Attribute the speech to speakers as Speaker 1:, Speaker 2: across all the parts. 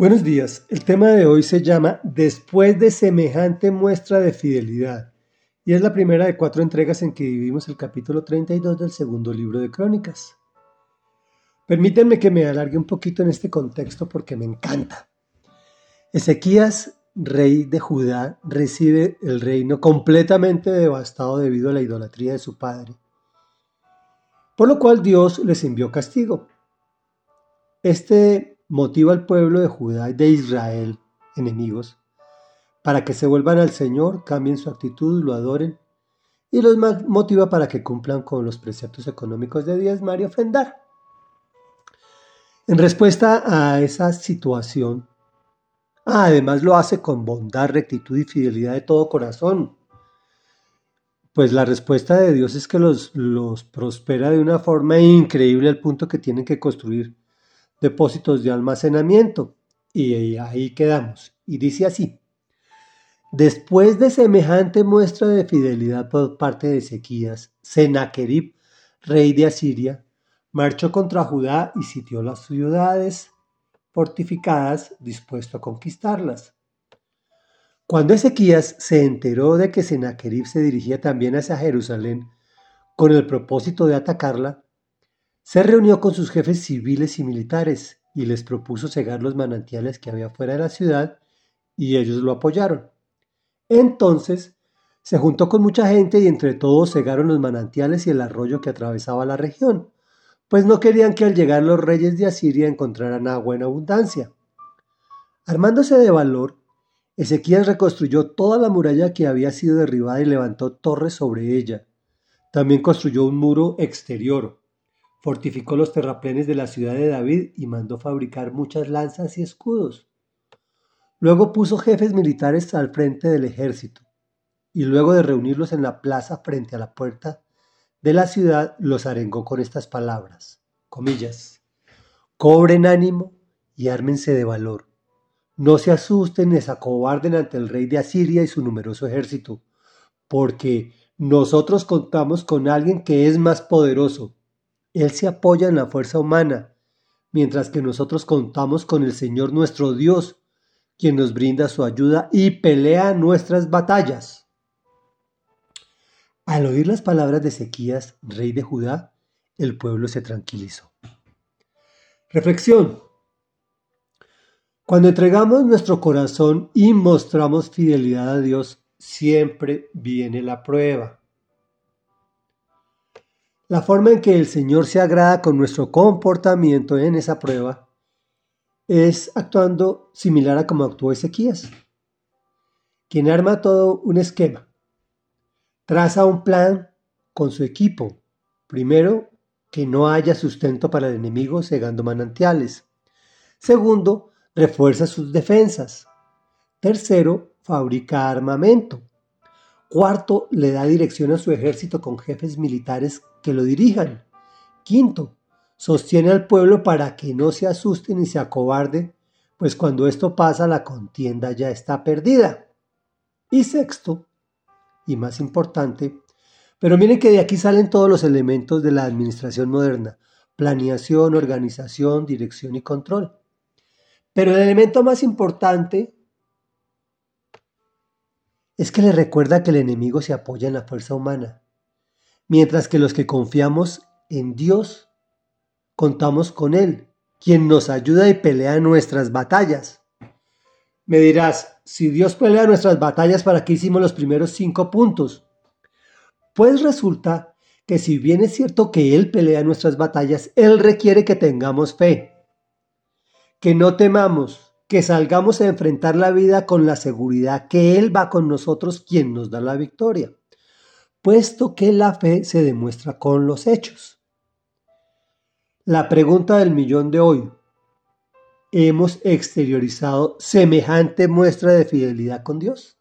Speaker 1: Buenos días. El tema de hoy se llama Después de semejante muestra de fidelidad y es la primera de cuatro entregas en que dividimos el capítulo 32 del segundo libro de Crónicas. Permítanme que me alargue un poquito en este contexto porque me encanta. Ezequías, rey de Judá, recibe el reino completamente devastado debido a la idolatría de su padre, por lo cual Dios les envió castigo. Este motiva al pueblo de Judá y de Israel, enemigos, para que se vuelvan al Señor, cambien su actitud, lo adoren, y los motiva para que cumplan con los preceptos económicos de diezmar y ofrendar. En respuesta a esa situación, además lo hace con bondad, rectitud y fidelidad de todo corazón. Pues la respuesta de Dios es que los, los prospera de una forma increíble al punto que tienen que construir depósitos de almacenamiento. Y ahí quedamos. Y dice así. Después de semejante muestra de fidelidad por parte de Ezequías, Sennacherib, rey de Asiria, marchó contra Judá y sitió las ciudades fortificadas, dispuesto a conquistarlas. Cuando Ezequías se enteró de que Sennacherib se dirigía también hacia Jerusalén con el propósito de atacarla, se reunió con sus jefes civiles y militares y les propuso cegar los manantiales que había fuera de la ciudad y ellos lo apoyaron. Entonces se juntó con mucha gente y entre todos cegaron los manantiales y el arroyo que atravesaba la región, pues no querían que al llegar los reyes de Asiria encontraran agua en abundancia. Armándose de valor, Ezequías reconstruyó toda la muralla que había sido derribada y levantó torres sobre ella. También construyó un muro exterior, Fortificó los terraplenes de la ciudad de David y mandó fabricar muchas lanzas y escudos. Luego puso jefes militares al frente del ejército, y luego de reunirlos en la plaza frente a la puerta de la ciudad, los arengó con estas palabras, comillas, cobren ánimo y ármense de valor. No se asusten ni se acobarden ante el rey de Asiria y su numeroso ejército, porque nosotros contamos con alguien que es más poderoso él se apoya en la fuerza humana, mientras que nosotros contamos con el Señor nuestro Dios, quien nos brinda su ayuda y pelea nuestras batallas. Al oír las palabras de Ezequías, rey de Judá, el pueblo se tranquilizó. Reflexión. Cuando entregamos nuestro corazón y mostramos fidelidad a Dios, siempre viene la prueba. La forma en que el Señor se agrada con nuestro comportamiento en esa prueba es actuando similar a como actuó Ezequías, quien arma todo un esquema. Traza un plan con su equipo. Primero, que no haya sustento para el enemigo cegando manantiales. Segundo, refuerza sus defensas. Tercero, fabrica armamento. Cuarto, le da dirección a su ejército con jefes militares que lo dirijan. Quinto, sostiene al pueblo para que no se asuste ni se acobarde, pues cuando esto pasa la contienda ya está perdida. Y sexto, y más importante, pero miren que de aquí salen todos los elementos de la administración moderna, planeación, organización, dirección y control. Pero el elemento más importante es que le recuerda que el enemigo se apoya en la fuerza humana, mientras que los que confiamos en Dios contamos con Él, quien nos ayuda y pelea nuestras batallas. Me dirás, si Dios pelea nuestras batallas, ¿para qué hicimos los primeros cinco puntos? Pues resulta que si bien es cierto que Él pelea nuestras batallas, Él requiere que tengamos fe, que no temamos, que salgamos a enfrentar la vida con la seguridad que Él va con nosotros quien nos da la victoria, puesto que la fe se demuestra con los hechos. La pregunta del millón de hoy. ¿Hemos exteriorizado semejante muestra de fidelidad con Dios?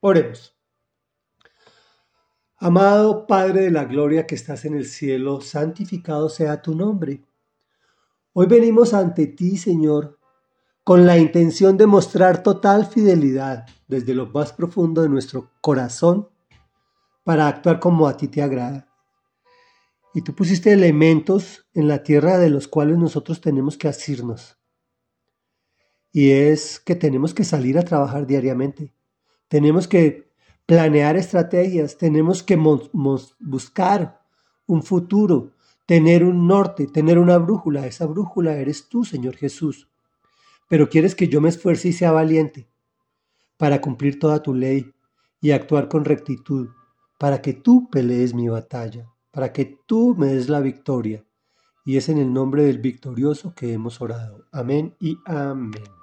Speaker 1: Oremos. Amado Padre de la Gloria que estás en el cielo, santificado sea tu nombre. Hoy venimos ante ti, Señor, con la intención de mostrar total fidelidad desde lo más profundo de nuestro corazón para actuar como a ti te agrada. Y tú pusiste elementos en la tierra de los cuales nosotros tenemos que asirnos. y es que tenemos que salir a trabajar diariamente. Tenemos que planear estrategias, tenemos que buscar un futuro, tener un norte, tener una brújula. Esa brújula eres tú, Señor Jesús. Pero quieres que yo me esfuerce y sea valiente para cumplir toda tu ley y actuar con rectitud, para que tú pelees mi batalla, para que tú me des la victoria. Y es en el nombre del victorioso que hemos orado. Amén y amén.